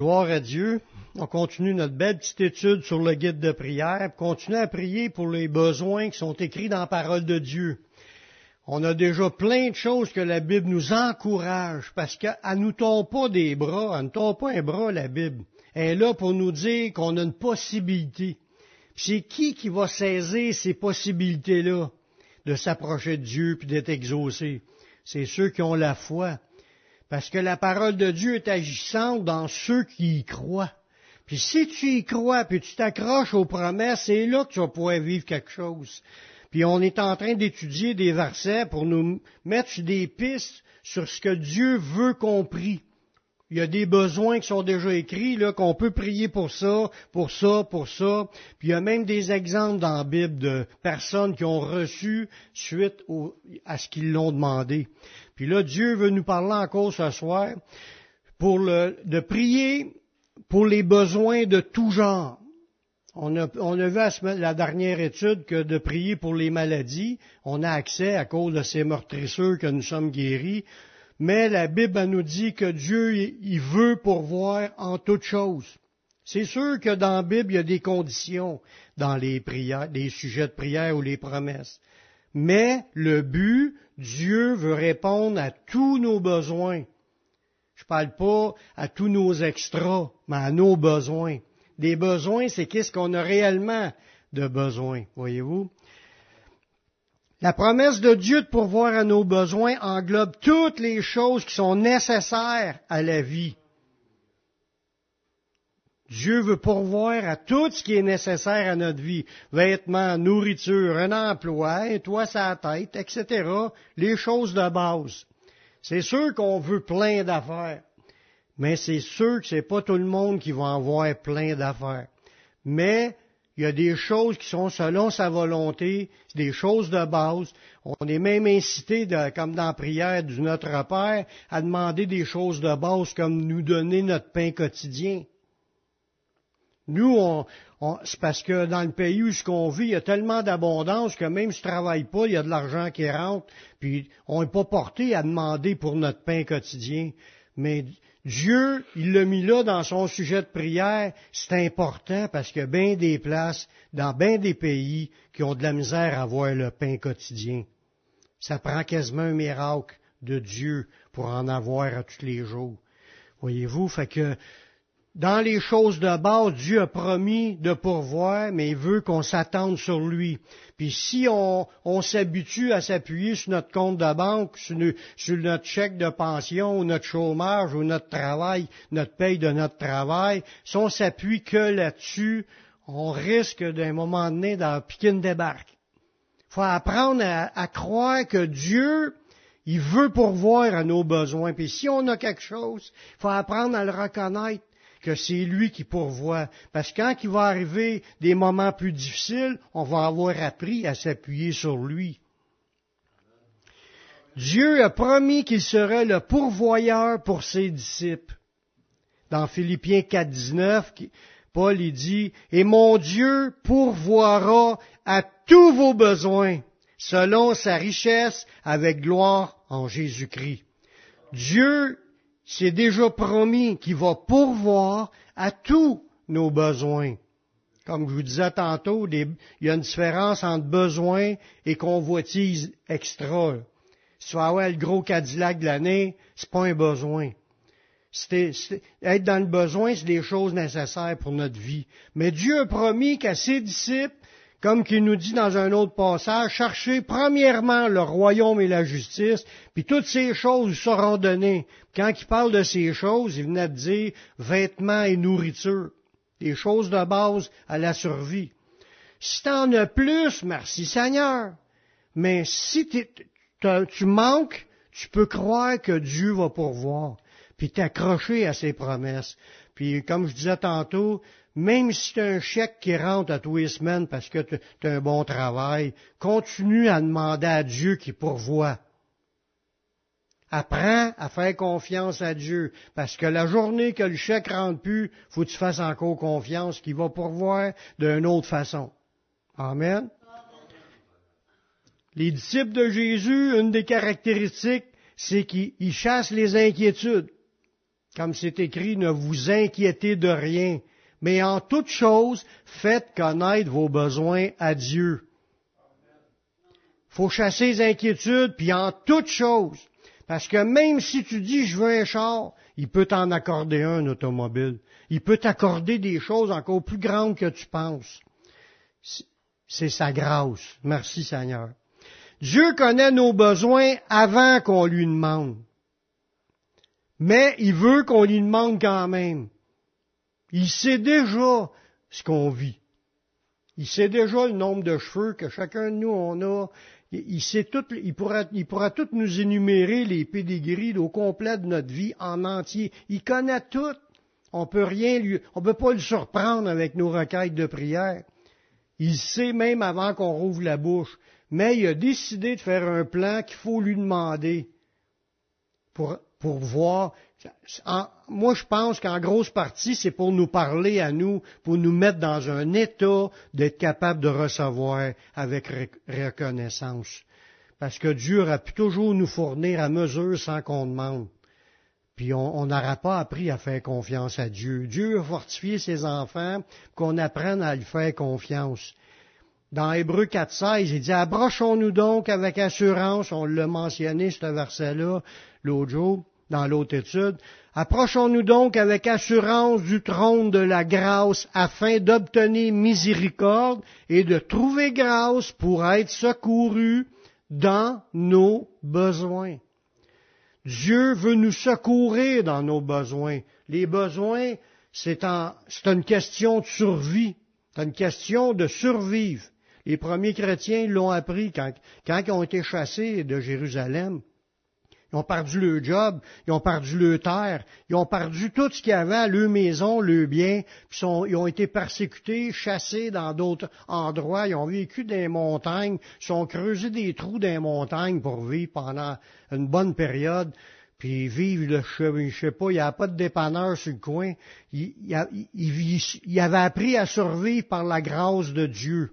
Gloire à Dieu. On continue notre belle petite étude sur le guide de prière. Continue à prier pour les besoins qui sont écrits dans la parole de Dieu. On a déjà plein de choses que la Bible nous encourage parce qu'elle nous tombe pas des bras, elle ne tombe pas un bras, la Bible. Elle est là pour nous dire qu'on a une possibilité. C'est qui qui va saisir ces possibilités-là de s'approcher de Dieu puis d'être exaucé? C'est ceux qui ont la foi. Parce que la parole de Dieu est agissante dans ceux qui y croient. Puis si tu y crois, puis tu t'accroches aux promesses, c'est là que tu vas pouvoir vivre quelque chose. Puis on est en train d'étudier des versets pour nous mettre des pistes sur ce que Dieu veut qu'on prie. Il y a des besoins qui sont déjà écrits, là, qu'on peut prier pour ça, pour ça, pour ça. Puis il y a même des exemples dans la Bible de personnes qui ont reçu suite à ce qu'ils l'ont demandé. Puis là, Dieu veut nous parler encore ce soir pour le, de prier pour les besoins de tout genre. On a, on a vu à la dernière étude que de prier pour les maladies, on a accès à cause de ces meurtrisseurs que nous sommes guéris. Mais la Bible nous dit que Dieu, il veut pourvoir en toutes choses. C'est sûr que dans la Bible, il y a des conditions dans les prières, les sujets de prière ou les promesses. Mais le but, Dieu veut répondre à tous nos besoins. Je ne parle pas à tous nos extras, mais à nos besoins. Des besoins, c'est qu'est-ce qu'on a réellement de besoin, voyez-vous? La promesse de Dieu de pourvoir à nos besoins englobe toutes les choses qui sont nécessaires à la vie. Dieu veut pourvoir à tout ce qui est nécessaire à notre vie. Vêtements, nourriture, un emploi, un toit sa tête, etc. Les choses de base. C'est sûr qu'on veut plein d'affaires. Mais c'est sûr que c'est pas tout le monde qui va en avoir plein d'affaires. Mais il y a des choses qui sont selon sa volonté, des choses de base. On est même incité, comme dans la prière du Notre Père, à demander des choses de base comme nous donner notre pain quotidien. Nous, on, c'est parce que dans le pays où ce qu'on vit, il y a tellement d'abondance que même si tu travailles pas, il y a de l'argent qui rentre, puis on n'est pas porté à demander pour notre pain quotidien. Mais Dieu, il l'a mis là dans son sujet de prière, c'est important parce qu'il y a bien des places, dans bien des pays, qui ont de la misère à avoir le pain quotidien. Ça prend quasiment un miracle de Dieu pour en avoir à tous les jours. Voyez-vous, fait que dans les choses de base, Dieu a promis de pourvoir, mais il veut qu'on s'attende sur lui. Puis si on, s'habitue à s'appuyer sur notre compte de banque, sur, notre chèque de pension, ou notre chômage, ou notre travail, notre paye de notre travail, si on s'appuie que là-dessus, on risque d'un moment donné d'en piquer une débarque. Il faut apprendre à, à croire que Dieu, il veut pourvoir à nos besoins. Puis si on a quelque chose, il faut apprendre à le reconnaître que c'est lui qui pourvoit. Parce que quand il va arriver des moments plus difficiles, on va avoir appris à s'appuyer sur lui. Dieu a promis qu'il serait le pourvoyeur pour ses disciples. Dans Philippiens 4, 19, Paul il dit, Et mon Dieu pourvoira à tous vos besoins, selon sa richesse avec gloire en Jésus-Christ. Dieu c'est déjà promis qu'il va pourvoir à tous nos besoins. Comme je vous disais tantôt, il y a une différence entre besoin et convoitise extra. Si tu vas avoir le gros Cadillac de l'année, c'est pas un besoin. être dans le besoin, c'est des choses nécessaires pour notre vie. Mais Dieu a promis qu'à ses disciples, comme qu'il nous dit dans un autre passage, cherchez premièrement le royaume et la justice, puis toutes ces choses seront données. Quand il parle de ces choses, il venait de dire vêtements et nourriture, des choses de base à la survie. Si t'en as plus, merci Seigneur. Mais si tu manques, tu peux croire que Dieu va pourvoir, puis t'accrocher à ses promesses. Puis comme je disais tantôt, même si tu un chèque qui rentre à tous les semaines parce que tu as un bon travail, continue à demander à Dieu qui pourvoit. Apprends à faire confiance à Dieu, parce que la journée que le chèque rentre plus, faut que tu fasses encore confiance qu'il va pourvoir d'une autre façon. Amen. Les disciples de Jésus, une des caractéristiques, c'est qu'ils chassent les inquiétudes. Comme c'est écrit, ne vous inquiétez de rien, mais en toute chose, faites connaître vos besoins à Dieu. Faut chasser les inquiétudes, puis en toute chose. Parce que même si tu dis je veux un char, il peut t'en accorder un, un automobile. Il peut t'accorder des choses encore plus grandes que tu penses. C'est sa grâce. Merci Seigneur. Dieu connaît nos besoins avant qu'on lui demande. Mais il veut qu'on lui demande quand même. Il sait déjà ce qu'on vit. Il sait déjà le nombre de cheveux que chacun de nous on a. Il, sait tout, il pourra, il pourra tout nous énumérer les pédigris au complet de notre vie en entier. Il connaît tout. On peut rien lui, on peut pas le surprendre avec nos requêtes de prière. Il sait même avant qu'on rouvre la bouche. Mais il a décidé de faire un plan qu'il faut lui demander pour, pour voir. moi, je pense qu'en grosse partie, c'est pour nous parler à nous, pour nous mettre dans un état d'être capable de recevoir avec reconnaissance. Parce que Dieu aurait pu toujours nous fournir à mesure sans qu'on demande. Puis on n'aura pas appris à faire confiance à Dieu. Dieu a fortifié ses enfants, qu'on apprenne à lui faire confiance. Dans Hébreu 4.16, il dit, abrochons-nous donc avec assurance, on l'a mentionné, ce verset-là, l'autre jour, dans l'autre étude, approchons-nous donc avec assurance du trône de la grâce afin d'obtenir miséricorde et de trouver grâce pour être secourus dans nos besoins. Dieu veut nous secourir dans nos besoins. Les besoins, c'est une question de survie, c'est une question de survivre. Les premiers chrétiens l'ont appris quand, quand ils ont été chassés de Jérusalem. Ils ont perdu leur job, ils ont perdu leur terre, ils ont perdu tout ce qu'il y avait, leur maison, leur bien, puis ils ont été persécutés, chassés dans d'autres endroits, ils ont vécu dans les montagnes, ils ont creusé des trous dans les montagnes pour vivre pendant une bonne période, puis vivre, le, je sais pas, il n'y avait pas de dépanneur sur le coin, ils il, avait appris à survivre par la grâce de Dieu.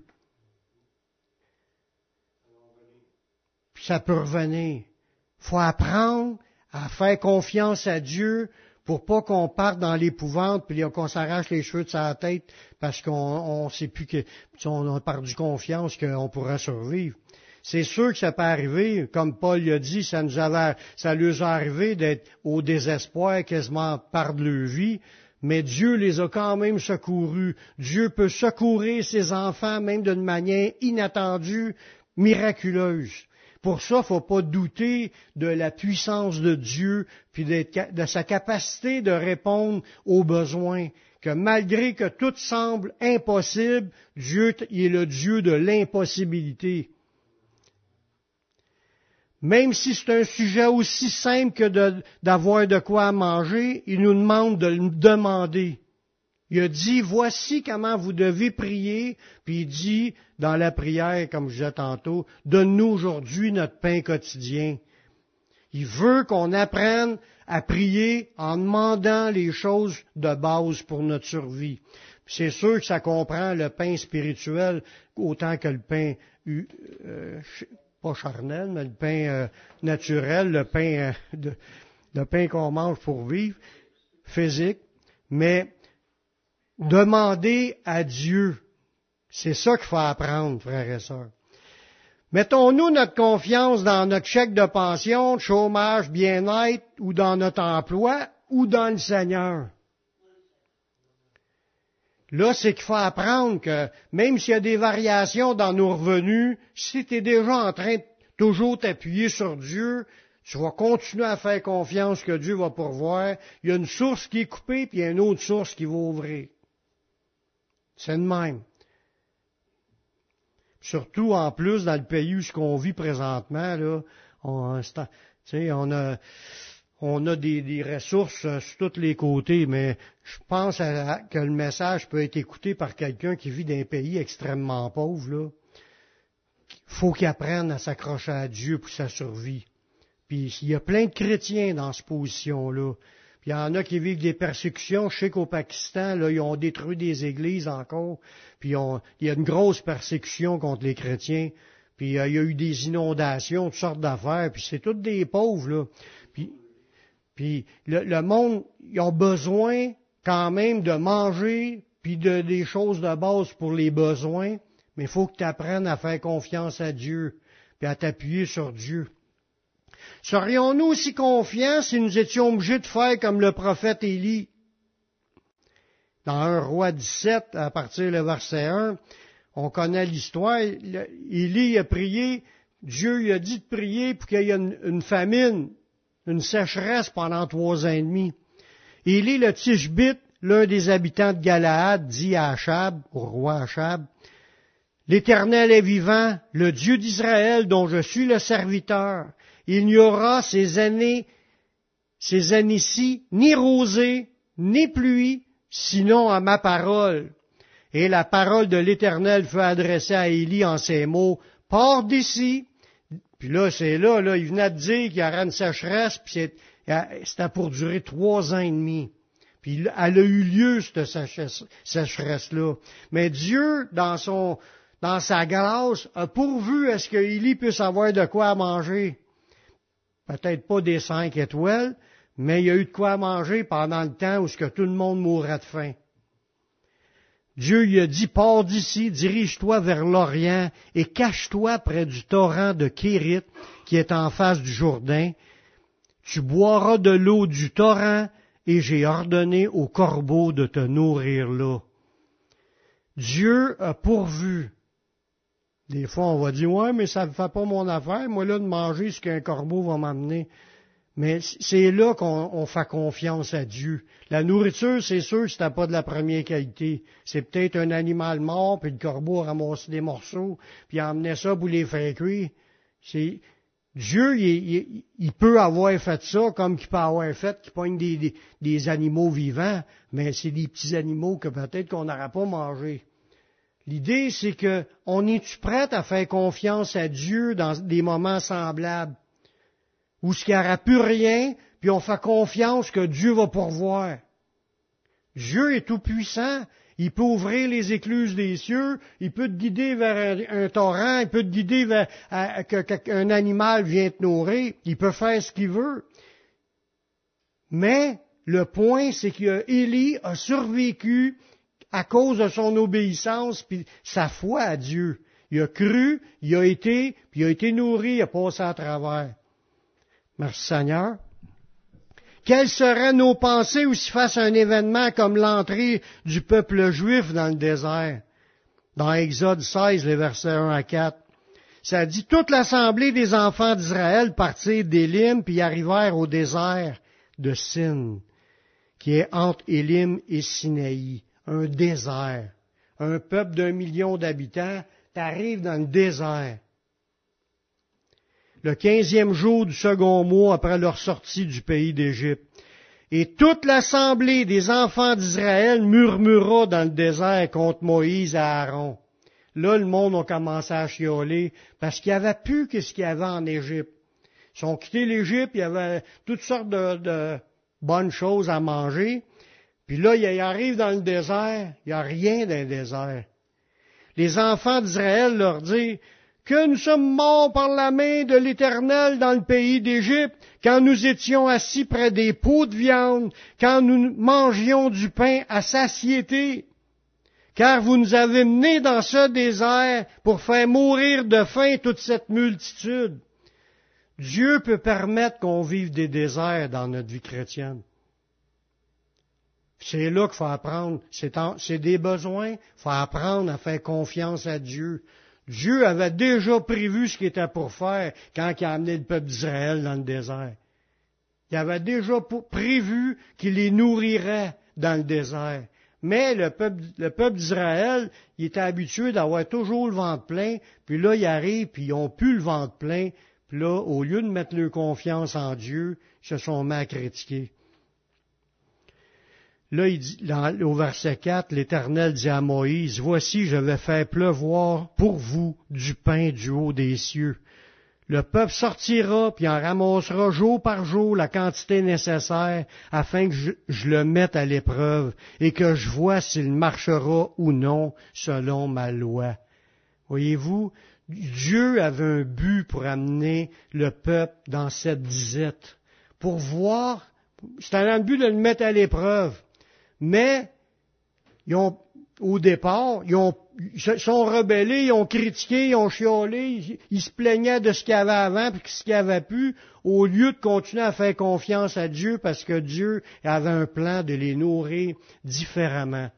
ça peut revenir. Faut apprendre à faire confiance à Dieu pour pas qu'on parte dans l'épouvante puis qu'on s'arrache les cheveux de sa tête parce qu'on on sait plus que on a perdu confiance qu'on pourra survivre. C'est sûr que ça peut arriver, comme Paul l'a dit, ça nous avait, ça lui a arrivé d'être au désespoir quasiment par de leur vie, mais Dieu les a quand même secourus. Dieu peut secourir ses enfants même d'une manière inattendue, miraculeuse. Pour ça, il ne faut pas douter de la puissance de Dieu, puis de sa capacité de répondre aux besoins. Que malgré que tout semble impossible, Dieu est le Dieu de l'impossibilité. Même si c'est un sujet aussi simple que d'avoir de, quoi manger, il nous demande de le demander. Il a dit, voici comment vous devez prier, puis il dit dans la prière, comme je disais tantôt, donne-nous aujourd'hui notre pain quotidien. Il veut qu'on apprenne à prier en demandant les choses de base pour notre survie. C'est sûr que ça comprend le pain spirituel autant que le pain, euh, pas charnel, mais le pain euh, naturel, le pain, euh, le pain qu'on mange pour vivre, physique. Mais Demandez à Dieu. C'est ça qu'il faut apprendre, frères et sœurs. Mettons-nous notre confiance dans notre chèque de pension, chômage, bien-être, ou dans notre emploi, ou dans le Seigneur. Là, c'est qu'il faut apprendre que même s'il y a des variations dans nos revenus, si tu es déjà en train de toujours t'appuyer sur Dieu, tu vas continuer à faire confiance que Dieu va pourvoir. Il y a une source qui est coupée, puis il y a une autre source qui va ouvrir. C'est de même. Surtout en plus dans le pays où ce qu'on vit présentement, là, on, on a, des, ressources euh, sur tous les côtés, mais je pense que le message peut être écouté par quelqu'un qui vit dans un pays extrêmement pauvre. Là. faut qu'il apprenne à s'accrocher à Dieu pour sa survie. Puis il y a plein de chrétiens dans cette position-là. Il y en a qui vivent des persécutions. Je sais qu'au Pakistan, là, ils ont détruit des églises encore. Puis il y a une grosse persécution contre les chrétiens. Puis euh, il y a eu des inondations, toutes sortes d'affaires. Puis c'est tous des pauvres, là. Puis, Puis le, le monde, ils ont besoin quand même de manger, puis de, des choses de base pour les besoins, mais il faut que tu apprennes à faire confiance à Dieu, puis à t'appuyer sur Dieu. Serions-nous aussi confiants si nous étions obligés de faire comme le prophète Élie? Dans un roi 17, à partir du verset 1, on connaît l'histoire. Élie a prié, Dieu lui a dit de prier pour qu'il y ait une, une, famine, une sécheresse pendant trois ans et demi. Élie le Tishbite, l'un des habitants de Galaad, dit à Achab, au roi Achab, L'Éternel est vivant, le Dieu d'Israël dont je suis le serviteur. Il n'y aura ces années, ces années-ci, ni rosée, ni pluie, sinon à ma parole. Et la parole de l'Éternel fut adressée à Élie en ces mots, Pars d'ici. Puis là, c'est là, là, il venait de dire qu'il y aura une sécheresse, puis c'était pour durer trois ans et demi. Puis elle a eu lieu, cette sécheresse-là. Mais Dieu, dans son, dans sa grâce, a pourvu à ce qu'Élie puisse avoir de quoi manger. Peut-être pas des cinq étoiles, mais il y a eu de quoi manger pendant le temps où ce que tout le monde mourrait de faim. Dieu lui a dit, pars d'ici, dirige-toi vers l'Orient et cache-toi près du torrent de Kérit qui est en face du Jourdain. Tu boiras de l'eau du torrent et j'ai ordonné aux corbeaux de te nourrir là. Dieu a pourvu. Des fois, on va dire, ouais, mais ça ne fait pas mon affaire, moi là, de manger ce qu'un corbeau va m'amener. Mais c'est là qu'on fait confiance à Dieu. La nourriture, c'est sûr que c'était pas de la première qualité. C'est peut-être un animal mort, puis le corbeau a ramassé des morceaux, puis a emmené ça pour les faire cuire. C'est, Dieu, il, il, peut avoir fait ça comme qu'il peut avoir fait qu'il pogne des, des, des, animaux vivants, mais c'est des petits animaux que peut-être qu'on n'aura pas mangé. L'idée, c'est que on est-tu à faire confiance à Dieu dans des moments semblables? Où ce qu'il n'y aura plus rien, puis on fait confiance que Dieu va pourvoir. Dieu est tout puissant. Il peut ouvrir les écluses des cieux, il peut te guider vers un, torrent, il peut te guider vers qu'un animal vient te nourrir, il peut faire ce qu'il veut. Mais le point, c'est que Élie a survécu à cause de son obéissance puis sa foi à Dieu. Il a cru, il a été, puis il a été nourri, il a passé à travers. Merci Seigneur. Quelles seraient nos pensées ou s'il fasse un événement comme l'entrée du peuple juif dans le désert? Dans Exode 16, les versets 1 à 4. Ça dit, toute l'assemblée des enfants d'Israël partirent d'Élim puis arrivèrent au désert de Sin, qui est entre Élim et Sinaï, un désert. Un peuple d'un million d'habitants, t'arrives dans le désert le quinzième jour du second mois après leur sortie du pays d'Égypte. Et toute l'assemblée des enfants d'Israël murmura dans le désert contre Moïse et Aaron. Là, le monde a commencé à chioler parce qu'il n'y avait plus que ce qu'il y avait en Égypte. Ils ont quitté l'Égypte, il y avait toutes sortes de, bonnes choses à manger. Puis là, ils arrivent dans le désert, il n'y a rien dans le désert. Les enfants d'Israël leur disent, que nous sommes morts par la main de l'Éternel dans le pays d'Égypte, quand nous étions assis près des pots de viande, quand nous mangions du pain à satiété. Car vous nous avez menés dans ce désert pour faire mourir de faim toute cette multitude. Dieu peut permettre qu'on vive des déserts dans notre vie chrétienne. C'est là qu'il faut apprendre. C'est des besoins. Il faut apprendre à faire confiance à Dieu. Dieu avait déjà prévu ce qu'il était pour faire quand il a amené le peuple d'Israël dans le désert. Il avait déjà prévu qu'il les nourrirait dans le désert. Mais le peuple, le peuple d'Israël, il était habitué d'avoir toujours le ventre plein, puis là, il arrive, puis ils ont plus le ventre plein, puis là, au lieu de mettre leur confiance en Dieu, ils se sont mis à critiquer. Là, il dit, au verset 4, l'Éternel dit à Moïse, Voici, je vais faire pleuvoir pour vous du pain du haut des cieux. Le peuple sortira, puis en ramassera jour par jour la quantité nécessaire, afin que je, je le mette à l'épreuve, et que je vois s'il marchera ou non selon ma loi. Voyez-vous, Dieu avait un but pour amener le peuple dans cette disette, pour voir C'était le but de le mettre à l'épreuve. Mais, ils ont, au départ, ils ont, ils sont rebellés, ils ont critiqué, ils ont chiolé, ils, se plaignaient de ce qu'il y avait avant puis ce qu'il n'y avait plus, au lieu de continuer à faire confiance à Dieu parce que Dieu avait un plan de les nourrir différemment.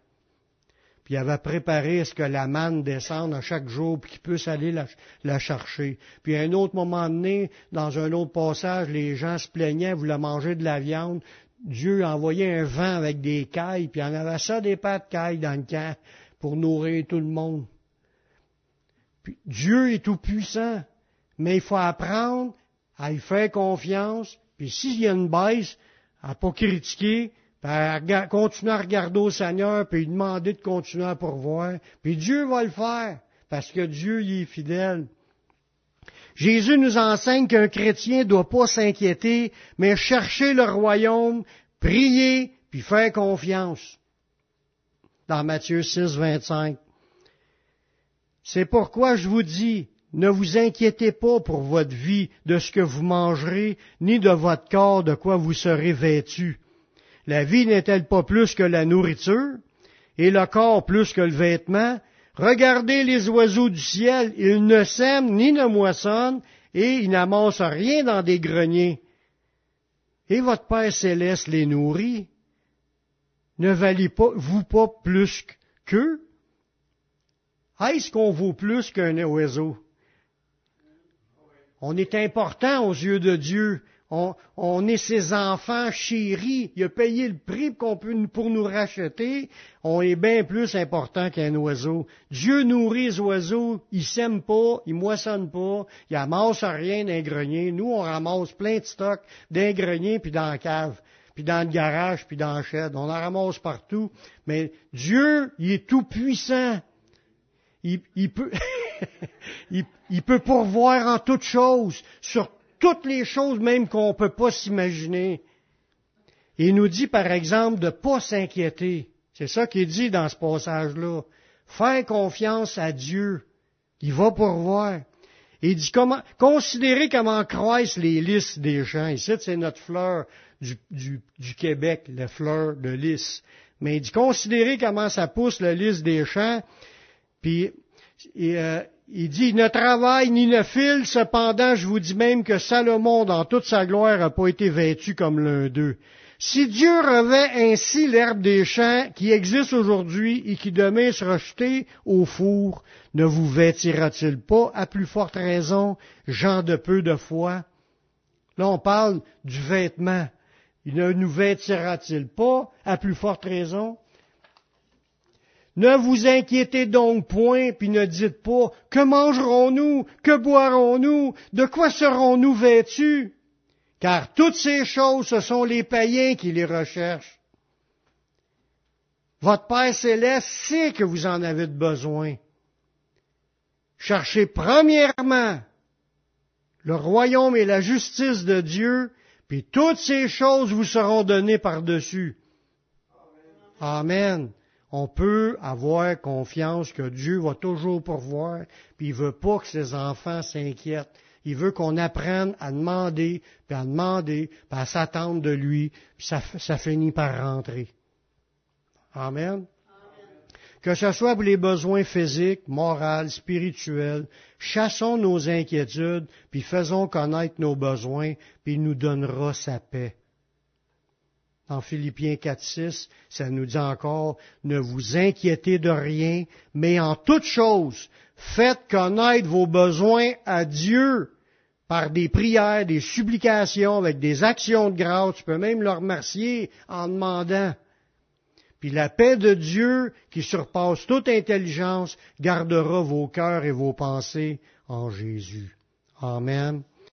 Puis il avait préparé à ce que la manne descende à chaque jour, puis qu'il puisse aller la, la, chercher. Puis à un autre moment donné, dans un autre passage, les gens se plaignaient, voulaient manger de la viande. Dieu envoyait un vent avec des cailles, puis il en avait ça des pattes de cailles dans le camp pour nourrir tout le monde. Dieu est tout puissant, mais il faut apprendre à y faire confiance, puis s'il y a une baisse, à pas critiquer, puis à continuer à regarder au Seigneur, puis demander de continuer à pourvoir, puis Dieu va le faire, parce que Dieu y est fidèle. Jésus nous enseigne qu'un chrétien ne doit pas s'inquiéter, mais chercher le royaume, prier, puis faire confiance. Dans Matthieu 6, 25. C'est pourquoi je vous dis, ne vous inquiétez pas pour votre vie de ce que vous mangerez, ni de votre corps de quoi vous serez vêtu. La vie n'est-elle pas plus que la nourriture, et le corps plus que le vêtement? Regardez les oiseaux du ciel, ils ne sèment ni ne moissonnent, et ils n'amassent rien dans des greniers. Et votre Père céleste les nourrit. Ne valez-vous pas plus qu'eux? Est-ce qu'on vaut plus qu'un oiseau? On est important aux yeux de Dieu on, est ses enfants chéris. Il a payé le prix pour nous racheter. On est bien plus important qu'un oiseau. Dieu nourrit les oiseaux. Il sème pas, il moissonne pas, il amasse rien d'un grenier. Nous, on ramasse plein de stocks d'un grenier puis dans la cave puis dans le garage, puis dans le shed. On en ramasse partout. Mais Dieu, il est tout puissant. Il, peut, il, peut pourvoir en toutes choses, toutes les choses même qu'on ne peut pas s'imaginer. Il nous dit, par exemple, de ne pas s'inquiéter. C'est ça qui est dit dans ce passage-là. Faire confiance à Dieu. Il va pourvoir. Il dit comment, considérez comment croissent les lys des champs. Ici, c'est notre fleur du, du, du, Québec, la fleur de lys. Mais il dit, considérez comment ça pousse le lys des champs. Puis, euh, il dit, ne travaille ni ne file, cependant je vous dis même que Salomon dans toute sa gloire n'a pas été vêtu comme l'un d'eux. Si Dieu revêt ainsi l'herbe des champs qui existe aujourd'hui et qui demain sera jetée au four, ne vous vêtira-t-il pas à plus forte raison, gens de peu de foi? Là, on parle du vêtement. Il ne nous vêtira-t-il pas à plus forte raison? Ne vous inquiétez donc point, puis ne dites pas, que mangerons-nous, que boirons-nous, de quoi serons-nous vêtus? Car toutes ces choses, ce sont les païens qui les recherchent. Votre Père céleste sait que vous en avez besoin. Cherchez premièrement le royaume et la justice de Dieu, puis toutes ces choses vous seront données par-dessus. Amen on peut avoir confiance que Dieu va toujours pourvoir, puis il veut pas que ses enfants s'inquiètent. Il veut qu'on apprenne à demander, puis à demander, puis à s'attendre de lui, puis ça, ça finit par rentrer. Amen. Que ce soit pour les besoins physiques, moraux, spirituels, chassons nos inquiétudes, puis faisons connaître nos besoins, puis il nous donnera sa paix. En Philippiens 4, 6, ça nous dit encore, ne vous inquiétez de rien, mais en toute chose, faites connaître vos besoins à Dieu par des prières, des supplications, avec des actions de grâce. Tu peux même le remercier en demandant. Puis la paix de Dieu, qui surpasse toute intelligence, gardera vos cœurs et vos pensées en Jésus. Amen.